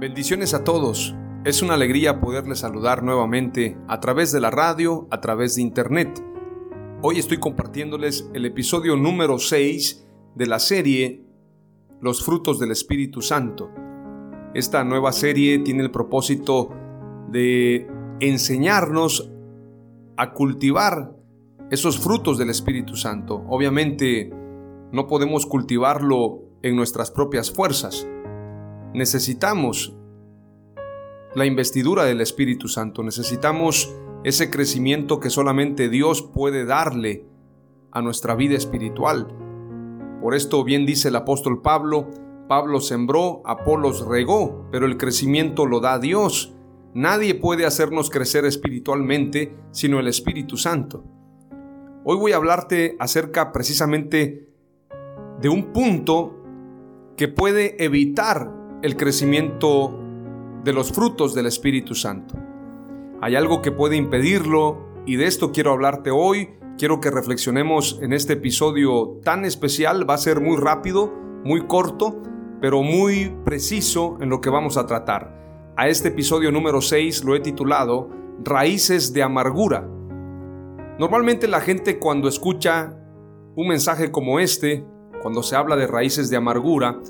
Bendiciones a todos. Es una alegría poderles saludar nuevamente a través de la radio, a través de internet. Hoy estoy compartiéndoles el episodio número 6 de la serie Los frutos del Espíritu Santo. Esta nueva serie tiene el propósito de enseñarnos a cultivar esos frutos del Espíritu Santo. Obviamente no podemos cultivarlo en nuestras propias fuerzas necesitamos la investidura del Espíritu Santo, necesitamos ese crecimiento que solamente Dios puede darle a nuestra vida espiritual. Por esto bien dice el apóstol Pablo, Pablo sembró, Apolos regó, pero el crecimiento lo da Dios. Nadie puede hacernos crecer espiritualmente sino el Espíritu Santo. Hoy voy a hablarte acerca precisamente de un punto que puede evitar el crecimiento de los frutos del Espíritu Santo. Hay algo que puede impedirlo y de esto quiero hablarte hoy. Quiero que reflexionemos en este episodio tan especial. Va a ser muy rápido, muy corto, pero muy preciso en lo que vamos a tratar. A este episodio número 6 lo he titulado Raíces de Amargura. Normalmente la gente cuando escucha un mensaje como este, cuando se habla de raíces de amargura,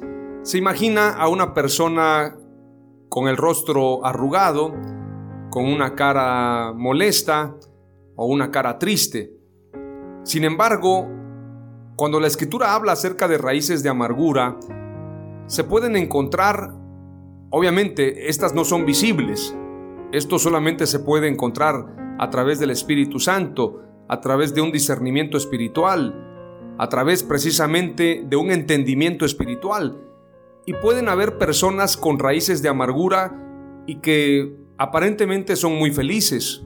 se imagina a una persona con el rostro arrugado, con una cara molesta o una cara triste. Sin embargo, cuando la escritura habla acerca de raíces de amargura, se pueden encontrar, obviamente, estas no son visibles. Esto solamente se puede encontrar a través del Espíritu Santo, a través de un discernimiento espiritual, a través precisamente de un entendimiento espiritual. Y pueden haber personas con raíces de amargura y que aparentemente son muy felices.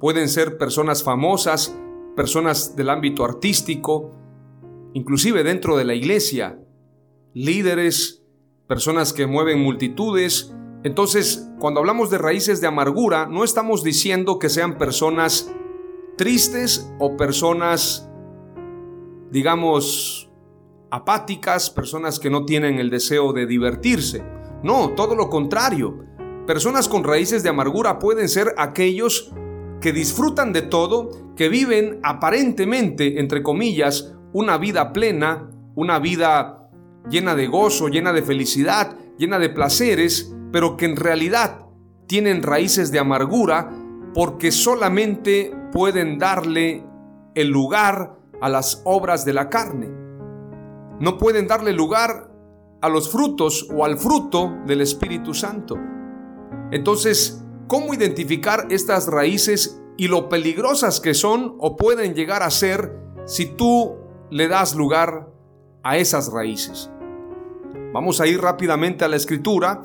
Pueden ser personas famosas, personas del ámbito artístico, inclusive dentro de la iglesia, líderes, personas que mueven multitudes. Entonces, cuando hablamos de raíces de amargura, no estamos diciendo que sean personas tristes o personas, digamos, apáticas, personas que no tienen el deseo de divertirse. No, todo lo contrario. Personas con raíces de amargura pueden ser aquellos que disfrutan de todo, que viven aparentemente, entre comillas, una vida plena, una vida llena de gozo, llena de felicidad, llena de placeres, pero que en realidad tienen raíces de amargura porque solamente pueden darle el lugar a las obras de la carne no pueden darle lugar a los frutos o al fruto del Espíritu Santo. Entonces, ¿cómo identificar estas raíces y lo peligrosas que son o pueden llegar a ser si tú le das lugar a esas raíces? Vamos a ir rápidamente a la escritura,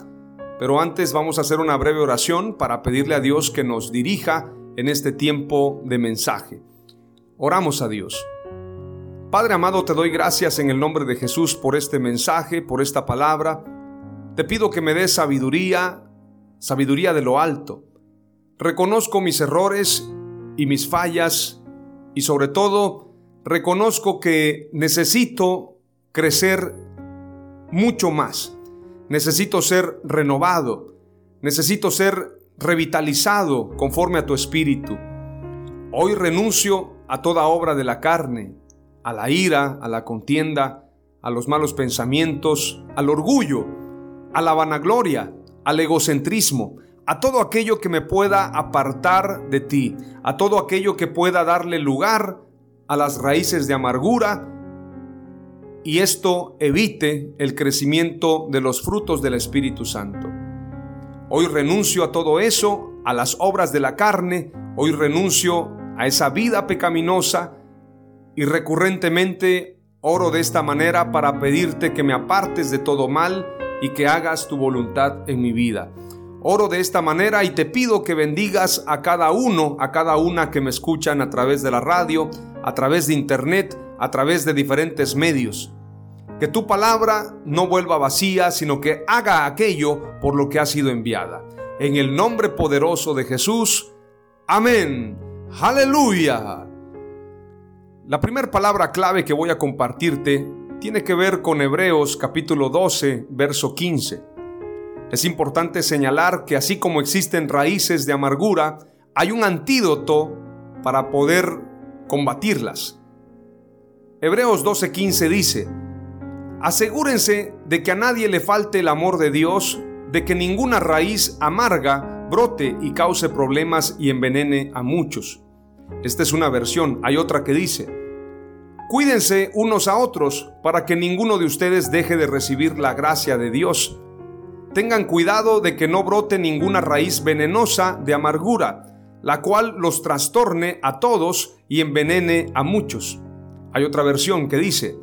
pero antes vamos a hacer una breve oración para pedirle a Dios que nos dirija en este tiempo de mensaje. Oramos a Dios. Padre amado, te doy gracias en el nombre de Jesús por este mensaje, por esta palabra. Te pido que me des sabiduría, sabiduría de lo alto. Reconozco mis errores y mis fallas y sobre todo reconozco que necesito crecer mucho más. Necesito ser renovado. Necesito ser revitalizado conforme a tu espíritu. Hoy renuncio a toda obra de la carne, a la ira, a la contienda, a los malos pensamientos, al orgullo, a la vanagloria, al egocentrismo, a todo aquello que me pueda apartar de ti, a todo aquello que pueda darle lugar a las raíces de amargura y esto evite el crecimiento de los frutos del Espíritu Santo. Hoy renuncio a todo eso, a las obras de la carne, hoy renuncio a esa vida pecaminosa y recurrentemente oro de esta manera para pedirte que me apartes de todo mal y que hagas tu voluntad en mi vida. Oro de esta manera y te pido que bendigas a cada uno, a cada una que me escuchan a través de la radio, a través de internet, a través de diferentes medios. Que tu palabra no vuelva vacía, sino que haga aquello por lo que ha sido enviada. En el nombre poderoso de Jesús. Amén. Aleluya. La primera palabra clave que voy a compartirte tiene que ver con Hebreos capítulo 12, verso 15. Es importante señalar que así como existen raíces de amargura, hay un antídoto para poder combatirlas. Hebreos 12:15 dice, Asegúrense de que a nadie le falte el amor de Dios, de que ninguna raíz amarga brote y cause problemas y envenene a muchos. Esta es una versión, hay otra que dice, Cuídense unos a otros para que ninguno de ustedes deje de recibir la gracia de Dios tengan cuidado de que no brote ninguna raíz venenosa de amargura, la cual los trastorne a todos y envenene a muchos. Hay otra versión que dice,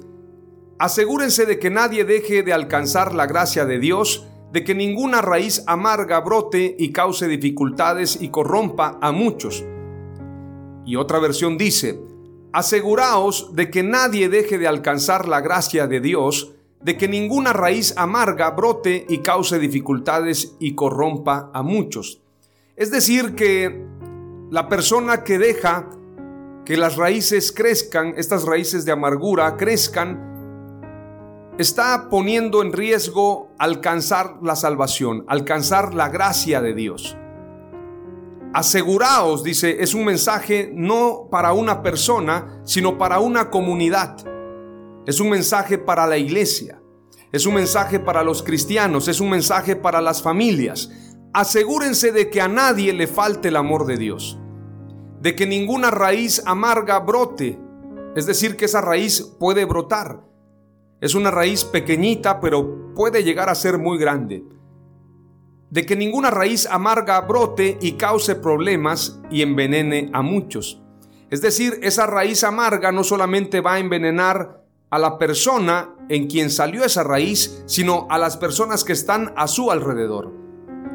asegúrense de que nadie deje de alcanzar la gracia de Dios, de que ninguna raíz amarga brote y cause dificultades y corrompa a muchos. Y otra versión dice, aseguraos de que nadie deje de alcanzar la gracia de Dios, de que ninguna raíz amarga brote y cause dificultades y corrompa a muchos. Es decir, que la persona que deja que las raíces crezcan, estas raíces de amargura crezcan, está poniendo en riesgo alcanzar la salvación, alcanzar la gracia de Dios. Aseguraos, dice, es un mensaje no para una persona, sino para una comunidad. Es un mensaje para la iglesia. Es un mensaje para los cristianos. Es un mensaje para las familias. Asegúrense de que a nadie le falte el amor de Dios. De que ninguna raíz amarga brote. Es decir, que esa raíz puede brotar. Es una raíz pequeñita, pero puede llegar a ser muy grande. De que ninguna raíz amarga brote y cause problemas y envenene a muchos. Es decir, esa raíz amarga no solamente va a envenenar a la persona en quien salió esa raíz, sino a las personas que están a su alrededor.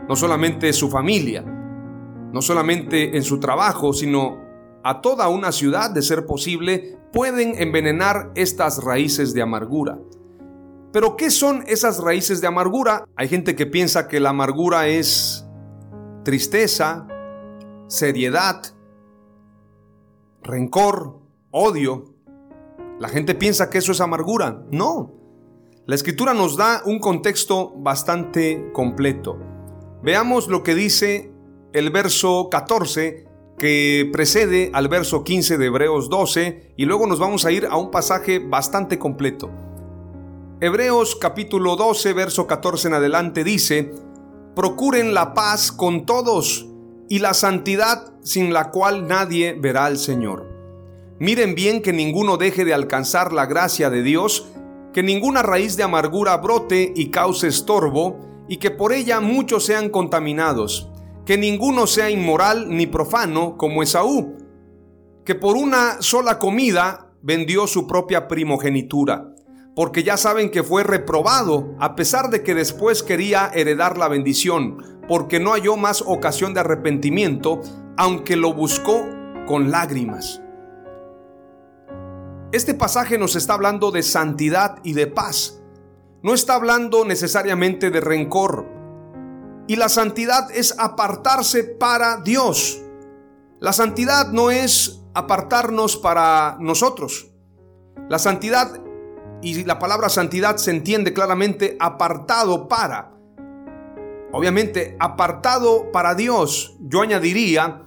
No solamente su familia, no solamente en su trabajo, sino a toda una ciudad, de ser posible, pueden envenenar estas raíces de amargura. Pero ¿qué son esas raíces de amargura? Hay gente que piensa que la amargura es tristeza, seriedad, rencor, odio. La gente piensa que eso es amargura. No. La escritura nos da un contexto bastante completo. Veamos lo que dice el verso 14 que precede al verso 15 de Hebreos 12 y luego nos vamos a ir a un pasaje bastante completo. Hebreos capítulo 12, verso 14 en adelante dice, Procuren la paz con todos y la santidad sin la cual nadie verá al Señor. Miren bien que ninguno deje de alcanzar la gracia de Dios, que ninguna raíz de amargura brote y cause estorbo, y que por ella muchos sean contaminados, que ninguno sea inmoral ni profano como Esaú, que por una sola comida vendió su propia primogenitura, porque ya saben que fue reprobado, a pesar de que después quería heredar la bendición, porque no halló más ocasión de arrepentimiento, aunque lo buscó con lágrimas. Este pasaje nos está hablando de santidad y de paz. No está hablando necesariamente de rencor. Y la santidad es apartarse para Dios. La santidad no es apartarnos para nosotros. La santidad, y la palabra santidad se entiende claramente apartado para. Obviamente, apartado para Dios, yo añadiría,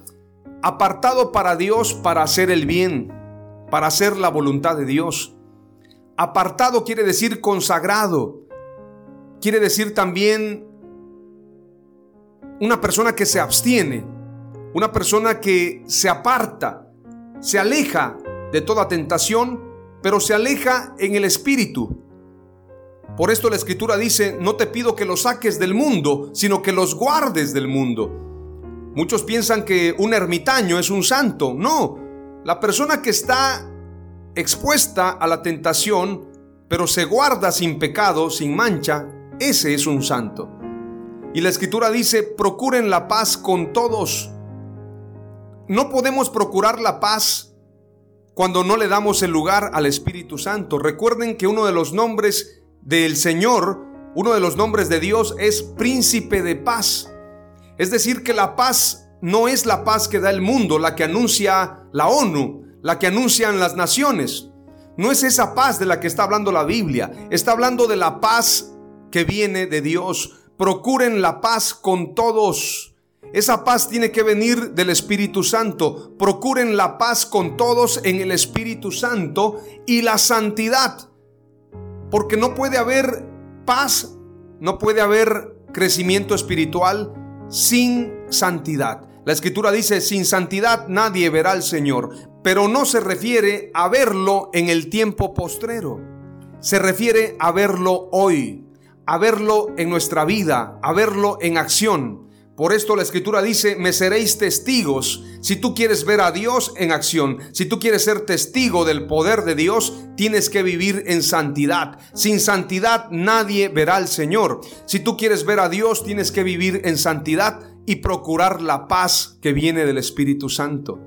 apartado para Dios para hacer el bien, para hacer la voluntad de Dios. Apartado quiere decir consagrado, quiere decir también una persona que se abstiene, una persona que se aparta, se aleja de toda tentación, pero se aleja en el espíritu. Por esto la escritura dice, no te pido que los saques del mundo, sino que los guardes del mundo. Muchos piensan que un ermitaño es un santo. No, la persona que está expuesta a la tentación, pero se guarda sin pecado, sin mancha, ese es un santo. Y la escritura dice, procuren la paz con todos. No podemos procurar la paz cuando no le damos el lugar al Espíritu Santo. Recuerden que uno de los nombres del Señor, uno de los nombres de Dios es príncipe de paz. Es decir, que la paz no es la paz que da el mundo, la que anuncia la ONU, la que anuncian las naciones. No es esa paz de la que está hablando la Biblia. Está hablando de la paz que viene de Dios. Procuren la paz con todos. Esa paz tiene que venir del Espíritu Santo. Procuren la paz con todos en el Espíritu Santo y la santidad porque no puede haber paz, no puede haber crecimiento espiritual sin santidad. La escritura dice, sin santidad nadie verá al Señor, pero no se refiere a verlo en el tiempo postrero. Se refiere a verlo hoy, a verlo en nuestra vida, a verlo en acción. Por esto la escritura dice, me seréis testigos. Si tú quieres ver a Dios en acción, si tú quieres ser testigo del poder de Dios, tienes que vivir en santidad. Sin santidad nadie verá al Señor. Si tú quieres ver a Dios, tienes que vivir en santidad y procurar la paz que viene del Espíritu Santo.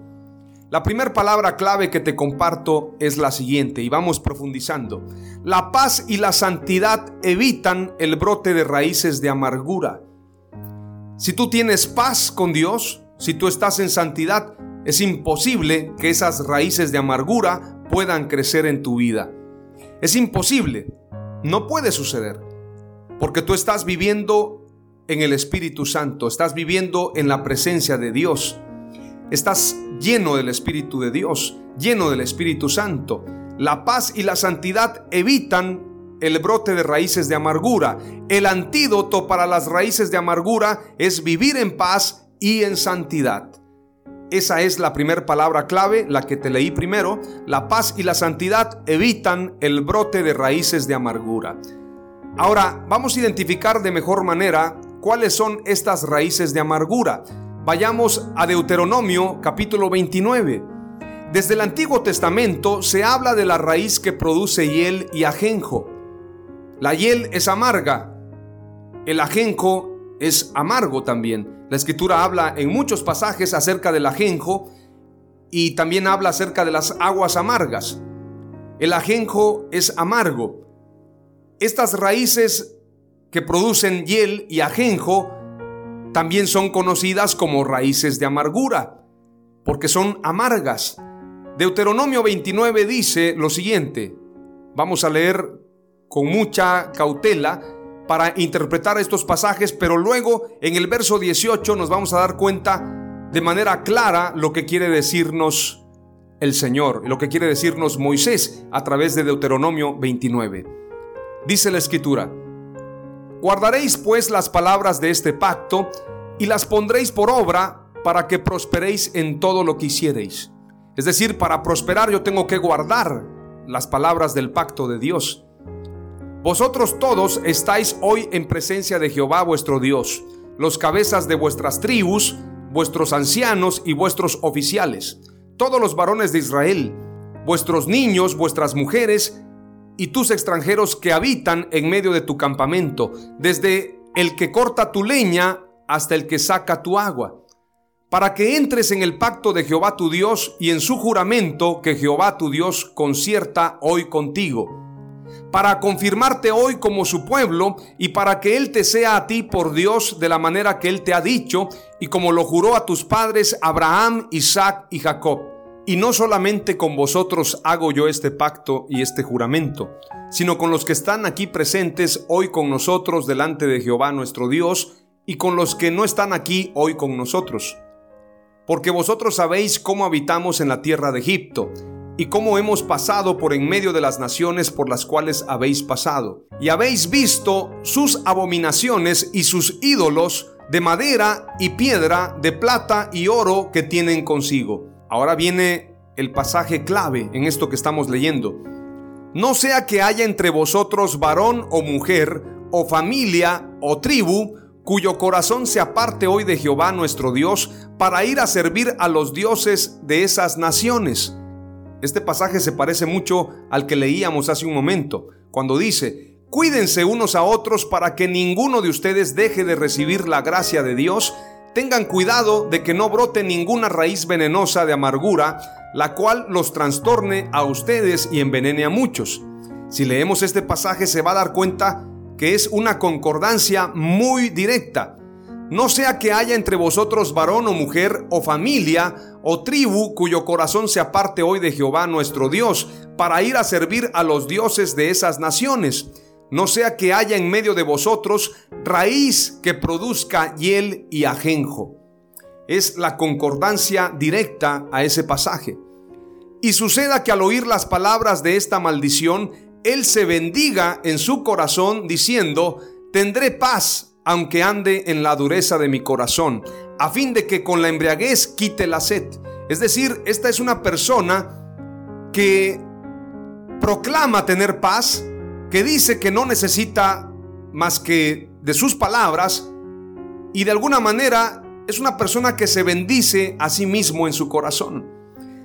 La primera palabra clave que te comparto es la siguiente y vamos profundizando. La paz y la santidad evitan el brote de raíces de amargura. Si tú tienes paz con Dios, si tú estás en santidad, es imposible que esas raíces de amargura puedan crecer en tu vida. Es imposible, no puede suceder, porque tú estás viviendo en el Espíritu Santo, estás viviendo en la presencia de Dios, estás lleno del Espíritu de Dios, lleno del Espíritu Santo. La paz y la santidad evitan el brote de raíces de amargura. El antídoto para las raíces de amargura es vivir en paz y en santidad. Esa es la primera palabra clave, la que te leí primero. La paz y la santidad evitan el brote de raíces de amargura. Ahora, vamos a identificar de mejor manera cuáles son estas raíces de amargura. Vayamos a Deuteronomio capítulo 29. Desde el Antiguo Testamento se habla de la raíz que produce hiel y ajenjo. La hiel es amarga, el ajenjo es amargo también. La escritura habla en muchos pasajes acerca del ajenjo y también habla acerca de las aguas amargas. El ajenjo es amargo. Estas raíces que producen hiel y ajenjo también son conocidas como raíces de amargura, porque son amargas. Deuteronomio 29 dice lo siguiente. Vamos a leer con mucha cautela para interpretar estos pasajes, pero luego en el verso 18 nos vamos a dar cuenta de manera clara lo que quiere decirnos el Señor, lo que quiere decirnos Moisés a través de Deuteronomio 29. Dice la escritura, guardaréis pues las palabras de este pacto y las pondréis por obra para que prosperéis en todo lo que hiciereis. Es decir, para prosperar yo tengo que guardar las palabras del pacto de Dios. Vosotros todos estáis hoy en presencia de Jehová vuestro Dios, los cabezas de vuestras tribus, vuestros ancianos y vuestros oficiales, todos los varones de Israel, vuestros niños, vuestras mujeres y tus extranjeros que habitan en medio de tu campamento, desde el que corta tu leña hasta el que saca tu agua, para que entres en el pacto de Jehová tu Dios y en su juramento que Jehová tu Dios concierta hoy contigo para confirmarte hoy como su pueblo y para que Él te sea a ti por Dios de la manera que Él te ha dicho y como lo juró a tus padres Abraham, Isaac y Jacob. Y no solamente con vosotros hago yo este pacto y este juramento, sino con los que están aquí presentes hoy con nosotros delante de Jehová nuestro Dios y con los que no están aquí hoy con nosotros. Porque vosotros sabéis cómo habitamos en la tierra de Egipto, y cómo hemos pasado por en medio de las naciones por las cuales habéis pasado, y habéis visto sus abominaciones y sus ídolos de madera y piedra, de plata y oro que tienen consigo. Ahora viene el pasaje clave en esto que estamos leyendo. No sea que haya entre vosotros varón o mujer, o familia o tribu, cuyo corazón se aparte hoy de Jehová nuestro Dios para ir a servir a los dioses de esas naciones. Este pasaje se parece mucho al que leíamos hace un momento, cuando dice, cuídense unos a otros para que ninguno de ustedes deje de recibir la gracia de Dios, tengan cuidado de que no brote ninguna raíz venenosa de amargura, la cual los trastorne a ustedes y envenene a muchos. Si leemos este pasaje se va a dar cuenta que es una concordancia muy directa. No sea que haya entre vosotros varón o mujer o familia o tribu cuyo corazón se aparte hoy de Jehová nuestro Dios para ir a servir a los dioses de esas naciones. No sea que haya en medio de vosotros raíz que produzca hiel y ajenjo. Es la concordancia directa a ese pasaje. Y suceda que al oír las palabras de esta maldición, él se bendiga en su corazón diciendo, tendré paz aunque ande en la dureza de mi corazón, a fin de que con la embriaguez quite la sed. Es decir, esta es una persona que proclama tener paz, que dice que no necesita más que de sus palabras y de alguna manera es una persona que se bendice a sí mismo en su corazón.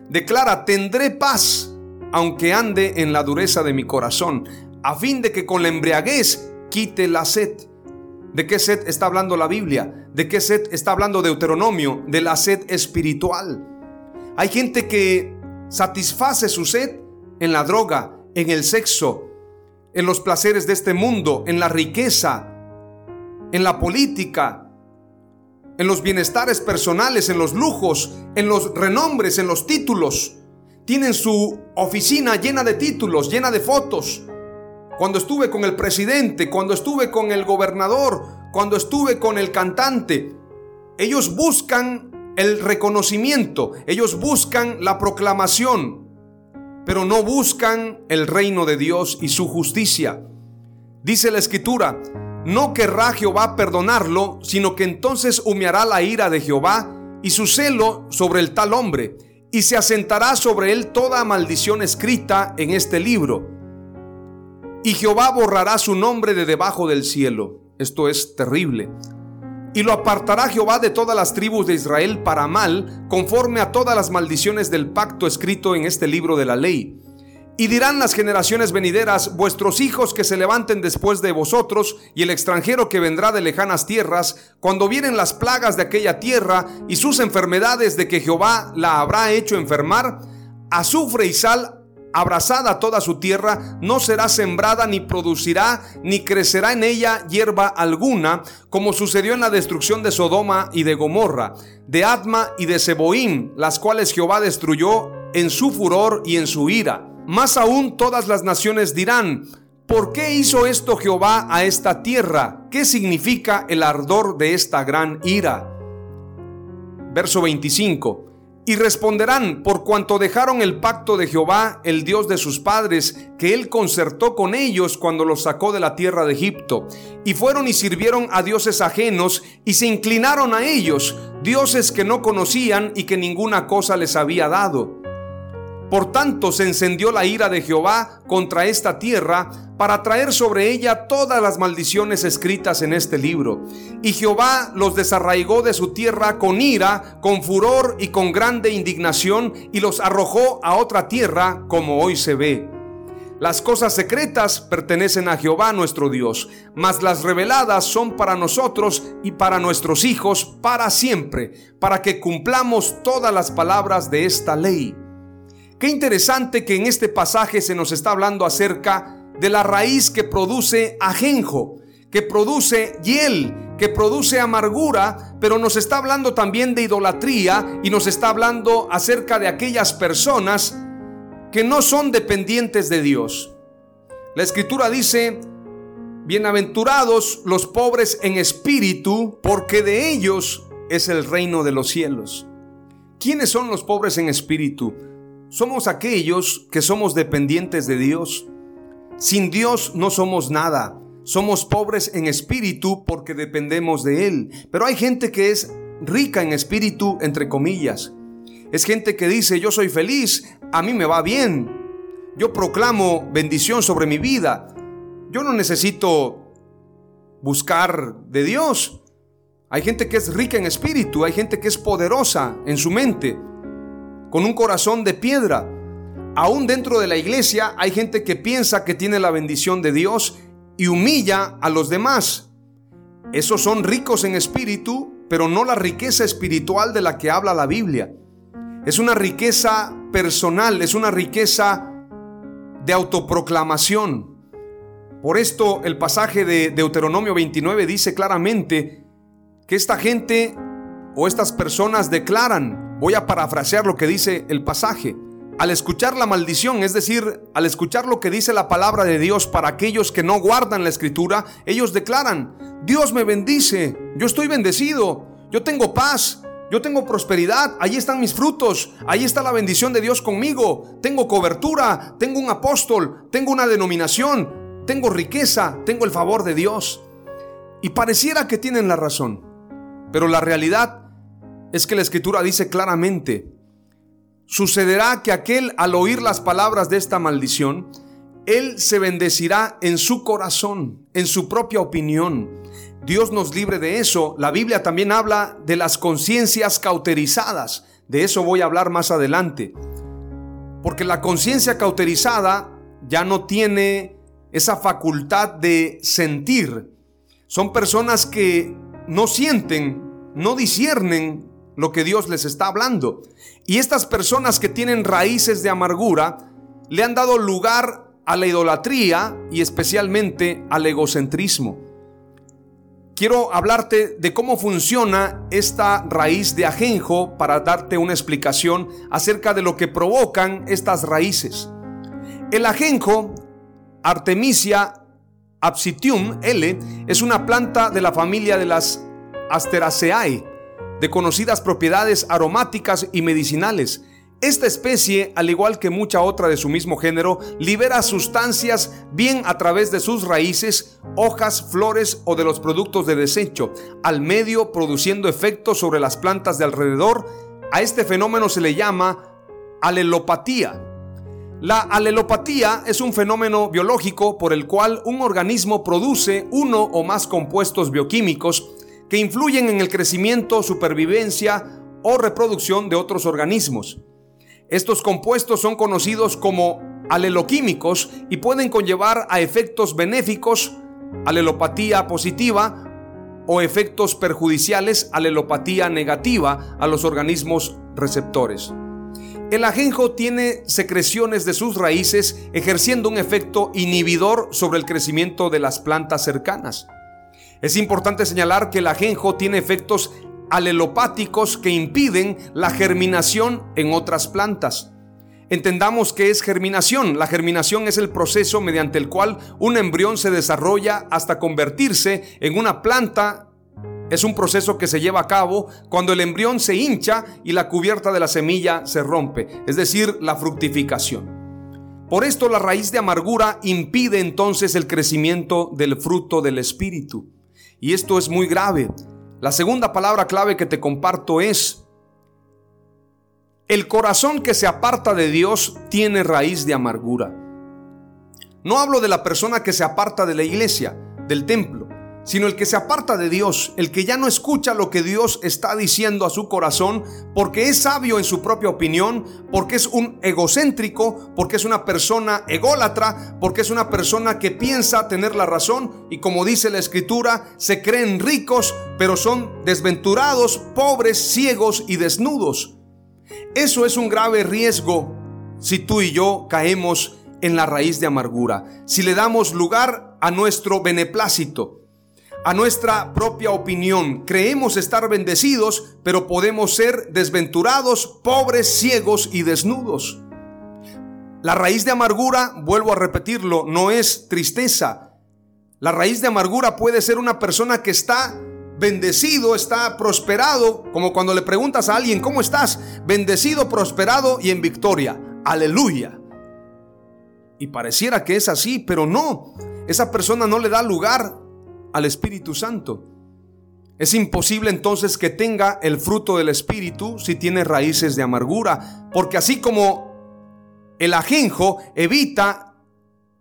Declara, tendré paz aunque ande en la dureza de mi corazón, a fin de que con la embriaguez quite la sed. ¿De qué sed está hablando la Biblia? ¿De qué sed está hablando Deuteronomio? De la sed espiritual. Hay gente que satisface su sed en la droga, en el sexo, en los placeres de este mundo, en la riqueza, en la política, en los bienestares personales, en los lujos, en los renombres, en los títulos tienen su oficina llena de títulos, llena de fotos. Cuando estuve con el presidente, cuando estuve con el gobernador, cuando estuve con el cantante, ellos buscan el reconocimiento, ellos buscan la proclamación, pero no buscan el reino de Dios y su justicia. Dice la escritura, no querrá Jehová perdonarlo, sino que entonces humeará la ira de Jehová y su celo sobre el tal hombre y se asentará sobre él toda maldición escrita en este libro. Y Jehová borrará su nombre de debajo del cielo. Esto es terrible. Y lo apartará Jehová de todas las tribus de Israel para mal, conforme a todas las maldiciones del pacto escrito en este libro de la ley y dirán las generaciones venideras, vuestros hijos que se levanten después de vosotros, y el extranjero que vendrá de lejanas tierras, cuando vienen las plagas de aquella tierra y sus enfermedades de que Jehová la habrá hecho enfermar, azufre y sal abrazada toda su tierra, no será sembrada ni producirá ni crecerá en ella hierba alguna, como sucedió en la destrucción de Sodoma y de Gomorra, de Atma y de Seboim, las cuales Jehová destruyó en su furor y en su ira más aún todas las naciones dirán, ¿por qué hizo esto Jehová a esta tierra? ¿Qué significa el ardor de esta gran ira? Verso 25. Y responderán, por cuanto dejaron el pacto de Jehová, el Dios de sus padres, que él concertó con ellos cuando los sacó de la tierra de Egipto, y fueron y sirvieron a dioses ajenos, y se inclinaron a ellos, dioses que no conocían y que ninguna cosa les había dado. Por tanto se encendió la ira de Jehová contra esta tierra para traer sobre ella todas las maldiciones escritas en este libro. Y Jehová los desarraigó de su tierra con ira, con furor y con grande indignación, y los arrojó a otra tierra como hoy se ve. Las cosas secretas pertenecen a Jehová nuestro Dios, mas las reveladas son para nosotros y para nuestros hijos para siempre, para que cumplamos todas las palabras de esta ley. Qué interesante que en este pasaje se nos está hablando acerca de la raíz que produce ajenjo, que produce hiel, que produce amargura, pero nos está hablando también de idolatría y nos está hablando acerca de aquellas personas que no son dependientes de Dios. La escritura dice, Bienaventurados los pobres en espíritu, porque de ellos es el reino de los cielos. ¿Quiénes son los pobres en espíritu? Somos aquellos que somos dependientes de Dios. Sin Dios no somos nada. Somos pobres en espíritu porque dependemos de Él. Pero hay gente que es rica en espíritu, entre comillas. Es gente que dice, yo soy feliz, a mí me va bien. Yo proclamo bendición sobre mi vida. Yo no necesito buscar de Dios. Hay gente que es rica en espíritu, hay gente que es poderosa en su mente, con un corazón de piedra. Aún dentro de la iglesia hay gente que piensa que tiene la bendición de Dios y humilla a los demás. Esos son ricos en espíritu, pero no la riqueza espiritual de la que habla la Biblia. Es una riqueza personal, es una riqueza de autoproclamación. Por esto el pasaje de Deuteronomio 29 dice claramente que esta gente o estas personas declaran, voy a parafrasear lo que dice el pasaje, al escuchar la maldición, es decir, al escuchar lo que dice la palabra de Dios para aquellos que no guardan la escritura, ellos declaran, Dios me bendice, yo estoy bendecido, yo tengo paz, yo tengo prosperidad, ahí están mis frutos, ahí está la bendición de Dios conmigo, tengo cobertura, tengo un apóstol, tengo una denominación, tengo riqueza, tengo el favor de Dios. Y pareciera que tienen la razón, pero la realidad es que la escritura dice claramente, Sucederá que aquel al oír las palabras de esta maldición, él se bendecirá en su corazón, en su propia opinión. Dios nos libre de eso. La Biblia también habla de las conciencias cauterizadas. De eso voy a hablar más adelante. Porque la conciencia cauterizada ya no tiene esa facultad de sentir. Son personas que no sienten, no disciernen lo que Dios les está hablando. Y estas personas que tienen raíces de amargura le han dado lugar a la idolatría y especialmente al egocentrismo. Quiero hablarte de cómo funciona esta raíz de ajenjo para darte una explicación acerca de lo que provocan estas raíces. El ajenjo, Artemisia absitium L, es una planta de la familia de las Asteraceae de conocidas propiedades aromáticas y medicinales. Esta especie, al igual que mucha otra de su mismo género, libera sustancias bien a través de sus raíces, hojas, flores o de los productos de desecho, al medio produciendo efectos sobre las plantas de alrededor. A este fenómeno se le llama alelopatía. La alelopatía es un fenómeno biológico por el cual un organismo produce uno o más compuestos bioquímicos que influyen en el crecimiento, supervivencia o reproducción de otros organismos. Estos compuestos son conocidos como aleloquímicos y pueden conllevar a efectos benéficos, alelopatía positiva, o efectos perjudiciales, alelopatía negativa a los organismos receptores. El ajenjo tiene secreciones de sus raíces ejerciendo un efecto inhibidor sobre el crecimiento de las plantas cercanas. Es importante señalar que el ajenjo tiene efectos alelopáticos que impiden la germinación en otras plantas. Entendamos qué es germinación. La germinación es el proceso mediante el cual un embrión se desarrolla hasta convertirse en una planta. Es un proceso que se lleva a cabo cuando el embrión se hincha y la cubierta de la semilla se rompe, es decir, la fructificación. Por esto la raíz de amargura impide entonces el crecimiento del fruto del Espíritu. Y esto es muy grave. La segunda palabra clave que te comparto es, el corazón que se aparta de Dios tiene raíz de amargura. No hablo de la persona que se aparta de la iglesia, del templo sino el que se aparta de Dios, el que ya no escucha lo que Dios está diciendo a su corazón, porque es sabio en su propia opinión, porque es un egocéntrico, porque es una persona ególatra, porque es una persona que piensa tener la razón y como dice la escritura, se creen ricos, pero son desventurados, pobres, ciegos y desnudos. Eso es un grave riesgo si tú y yo caemos en la raíz de amargura, si le damos lugar a nuestro beneplácito a nuestra propia opinión. Creemos estar bendecidos, pero podemos ser desventurados, pobres, ciegos y desnudos. La raíz de amargura, vuelvo a repetirlo, no es tristeza. La raíz de amargura puede ser una persona que está bendecido, está prosperado, como cuando le preguntas a alguien, ¿cómo estás? Bendecido, prosperado y en victoria. Aleluya. Y pareciera que es así, pero no. Esa persona no le da lugar al Espíritu Santo. Es imposible entonces que tenga el fruto del Espíritu si tiene raíces de amargura, porque así como el ajenjo evita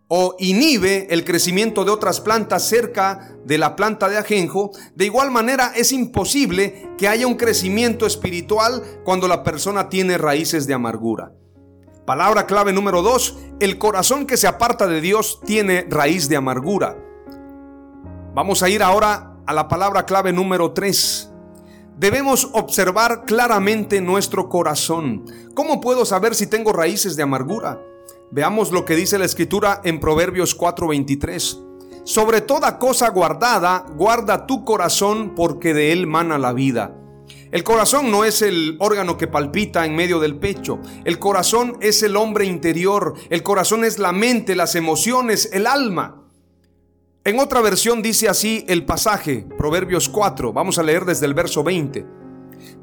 o inhibe el crecimiento de otras plantas cerca de la planta de ajenjo, de igual manera es imposible que haya un crecimiento espiritual cuando la persona tiene raíces de amargura. Palabra clave número dos, el corazón que se aparta de Dios tiene raíz de amargura. Vamos a ir ahora a la palabra clave número tres. Debemos observar claramente nuestro corazón. ¿Cómo puedo saber si tengo raíces de amargura? Veamos lo que dice la escritura en Proverbios 4:23. Sobre toda cosa guardada, guarda tu corazón porque de él mana la vida. El corazón no es el órgano que palpita en medio del pecho. El corazón es el hombre interior. El corazón es la mente, las emociones, el alma. En otra versión dice así el pasaje, Proverbios 4. Vamos a leer desde el verso 20.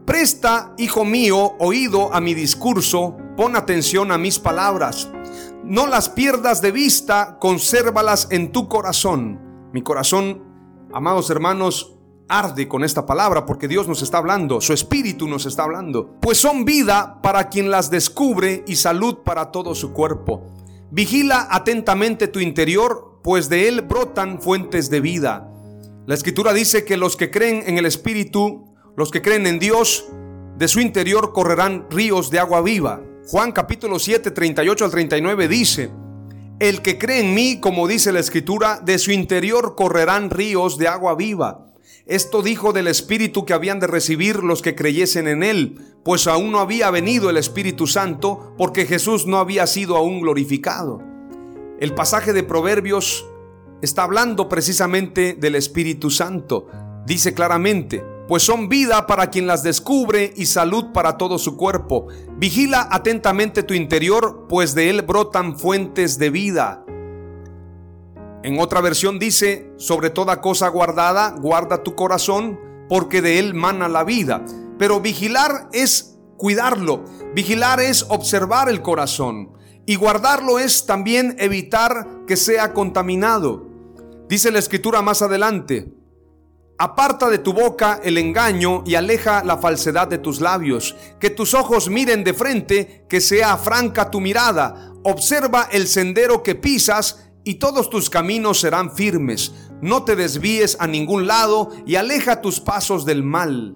Presta, hijo mío, oído a mi discurso, pon atención a mis palabras no las pierdas de vista, consérvalas en tu corazón. Mi corazón, amados hermanos, arde con esta palabra porque Dios nos está hablando, su espíritu nos está hablando. Pues son vida para quien las descubre y salud para todo su cuerpo. Vigila atentamente tu interior, pues de él brotan fuentes de vida. La escritura dice que los que creen en el espíritu, los que creen en Dios, de su interior correrán ríos de agua viva. Juan capítulo 7, 38 al 39 dice, El que cree en mí, como dice la escritura, de su interior correrán ríos de agua viva. Esto dijo del Espíritu que habían de recibir los que creyesen en Él, pues aún no había venido el Espíritu Santo, porque Jesús no había sido aún glorificado. El pasaje de Proverbios está hablando precisamente del Espíritu Santo. Dice claramente, pues son vida para quien las descubre y salud para todo su cuerpo. Vigila atentamente tu interior, pues de él brotan fuentes de vida. En otra versión dice, sobre toda cosa guardada, guarda tu corazón, porque de él mana la vida. Pero vigilar es cuidarlo, vigilar es observar el corazón y guardarlo es también evitar que sea contaminado. Dice la escritura más adelante, Aparta de tu boca el engaño y aleja la falsedad de tus labios. Que tus ojos miren de frente, que sea franca tu mirada. Observa el sendero que pisas y todos tus caminos serán firmes. No te desvíes a ningún lado y aleja tus pasos del mal.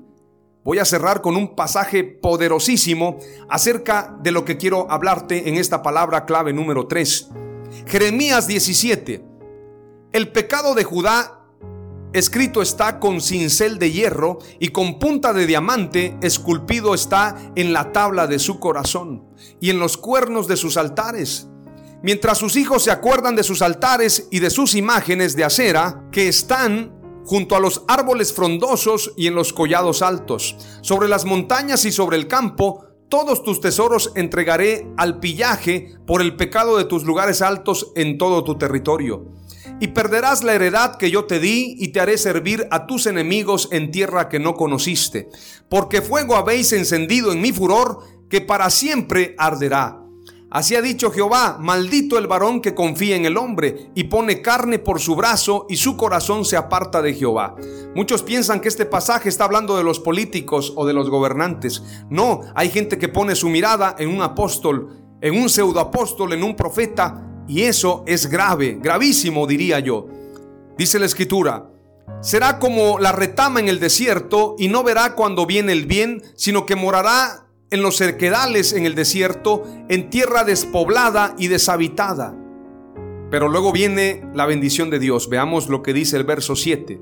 Voy a cerrar con un pasaje poderosísimo acerca de lo que quiero hablarte en esta palabra clave número 3. Jeremías 17. El pecado de Judá Escrito está con cincel de hierro y con punta de diamante esculpido está en la tabla de su corazón y en los cuernos de sus altares. Mientras sus hijos se acuerdan de sus altares y de sus imágenes de acera que están junto a los árboles frondosos y en los collados altos, sobre las montañas y sobre el campo, todos tus tesoros entregaré al pillaje por el pecado de tus lugares altos en todo tu territorio. Y perderás la heredad que yo te di y te haré servir a tus enemigos en tierra que no conociste, porque fuego habéis encendido en mi furor que para siempre arderá. Así ha dicho Jehová, maldito el varón que confía en el hombre y pone carne por su brazo y su corazón se aparta de Jehová. Muchos piensan que este pasaje está hablando de los políticos o de los gobernantes. No, hay gente que pone su mirada en un apóstol, en un pseudoapóstol, en un profeta, y eso es grave, gravísimo diría yo. Dice la escritura, será como la retama en el desierto y no verá cuando viene el bien, sino que morará en los cerquedales en el desierto, en tierra despoblada y deshabitada. Pero luego viene la bendición de Dios. Veamos lo que dice el verso 7.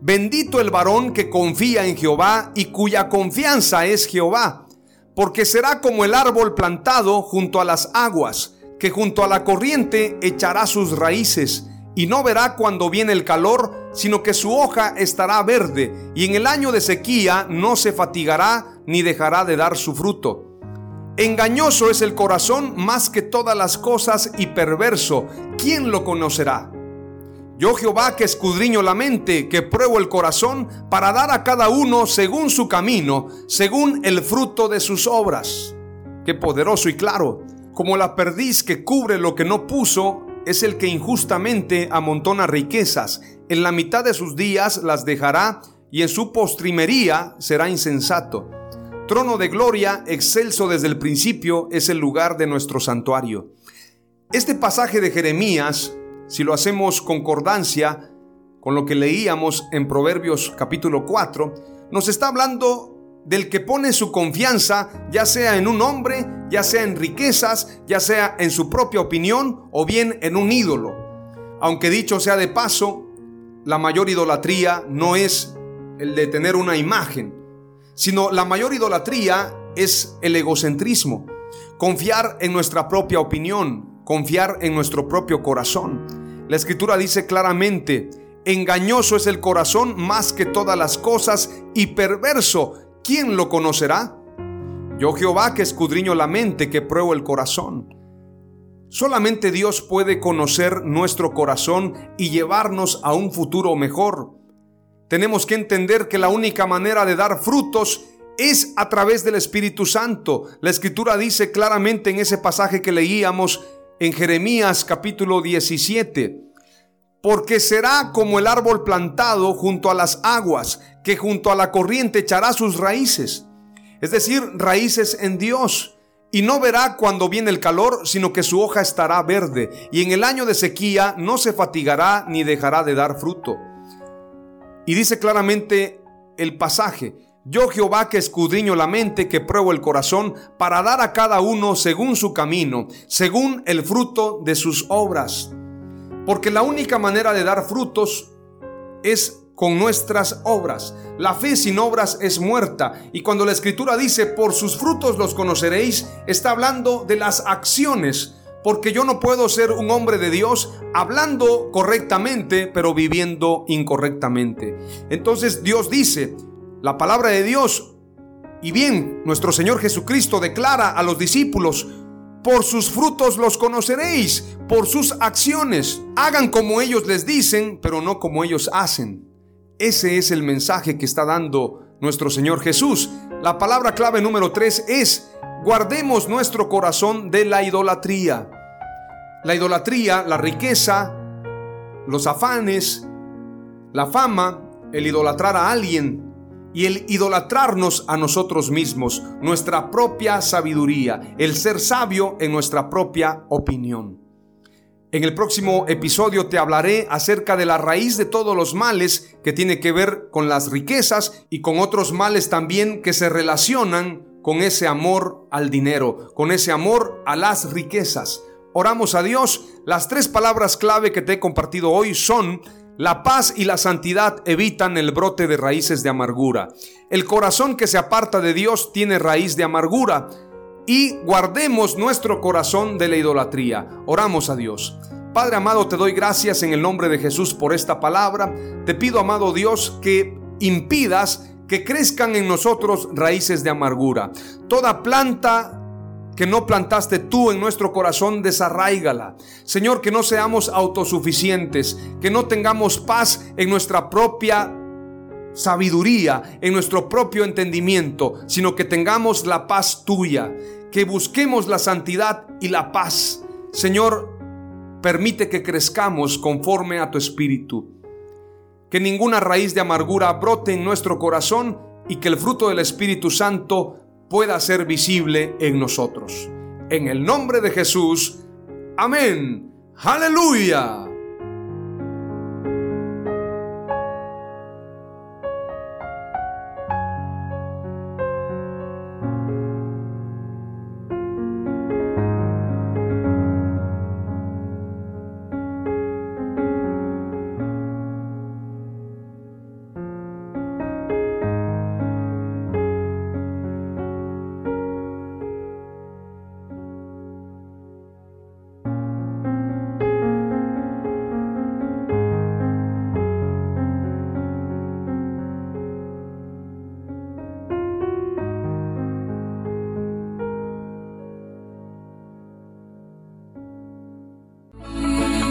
Bendito el varón que confía en Jehová y cuya confianza es Jehová, porque será como el árbol plantado junto a las aguas que junto a la corriente echará sus raíces y no verá cuando viene el calor, sino que su hoja estará verde y en el año de sequía no se fatigará ni dejará de dar su fruto. Engañoso es el corazón más que todas las cosas y perverso. ¿Quién lo conocerá? Yo Jehová que escudriño la mente, que pruebo el corazón, para dar a cada uno según su camino, según el fruto de sus obras. Qué poderoso y claro. Como la perdiz que cubre lo que no puso, es el que injustamente amontona riquezas. En la mitad de sus días las dejará y en su postrimería será insensato. Trono de gloria, excelso desde el principio, es el lugar de nuestro santuario. Este pasaje de Jeremías si lo hacemos concordancia con lo que leíamos en Proverbios capítulo 4, nos está hablando del que pone su confianza, ya sea en un hombre, ya sea en riquezas, ya sea en su propia opinión o bien en un ídolo. Aunque dicho sea de paso, la mayor idolatría no es el de tener una imagen, sino la mayor idolatría es el egocentrismo, confiar en nuestra propia opinión, confiar en nuestro propio corazón. La escritura dice claramente, engañoso es el corazón más que todas las cosas y perverso, ¿quién lo conocerá? Yo Jehová que escudriño la mente, que pruebo el corazón. Solamente Dios puede conocer nuestro corazón y llevarnos a un futuro mejor. Tenemos que entender que la única manera de dar frutos es a través del Espíritu Santo. La escritura dice claramente en ese pasaje que leíamos en Jeremías capítulo 17, porque será como el árbol plantado junto a las aguas, que junto a la corriente echará sus raíces, es decir, raíces en Dios. Y no verá cuando viene el calor, sino que su hoja estará verde, y en el año de sequía no se fatigará ni dejará de dar fruto. Y dice claramente el pasaje, yo Jehová que escudriño la mente, que pruebo el corazón, para dar a cada uno según su camino, según el fruto de sus obras. Porque la única manera de dar frutos es con nuestras obras. La fe sin obras es muerta. Y cuando la escritura dice, por sus frutos los conoceréis, está hablando de las acciones. Porque yo no puedo ser un hombre de Dios hablando correctamente, pero viviendo incorrectamente. Entonces Dios dice, la palabra de Dios. Y bien, nuestro Señor Jesucristo declara a los discípulos, por sus frutos los conoceréis, por sus acciones. Hagan como ellos les dicen, pero no como ellos hacen. Ese es el mensaje que está dando nuestro Señor Jesús. La palabra clave número 3 es, guardemos nuestro corazón de la idolatría. La idolatría, la riqueza, los afanes, la fama, el idolatrar a alguien, y el idolatrarnos a nosotros mismos, nuestra propia sabiduría, el ser sabio en nuestra propia opinión. En el próximo episodio te hablaré acerca de la raíz de todos los males que tiene que ver con las riquezas y con otros males también que se relacionan con ese amor al dinero, con ese amor a las riquezas. Oramos a Dios. Las tres palabras clave que te he compartido hoy son la paz y la santidad evitan el brote de raíces de amargura. El corazón que se aparta de Dios tiene raíz de amargura. Y guardemos nuestro corazón de la idolatría. Oramos a Dios. Padre amado, te doy gracias en el nombre de Jesús por esta palabra. Te pido, amado Dios, que impidas que crezcan en nosotros raíces de amargura. Toda planta que no plantaste tú en nuestro corazón, desarraígala. Señor, que no seamos autosuficientes, que no tengamos paz en nuestra propia sabiduría, en nuestro propio entendimiento, sino que tengamos la paz tuya, que busquemos la santidad y la paz. Señor, permite que crezcamos conforme a tu espíritu. Que ninguna raíz de amargura brote en nuestro corazón y que el fruto del Espíritu Santo pueda ser visible en nosotros. En el nombre de Jesús, amén. Aleluya.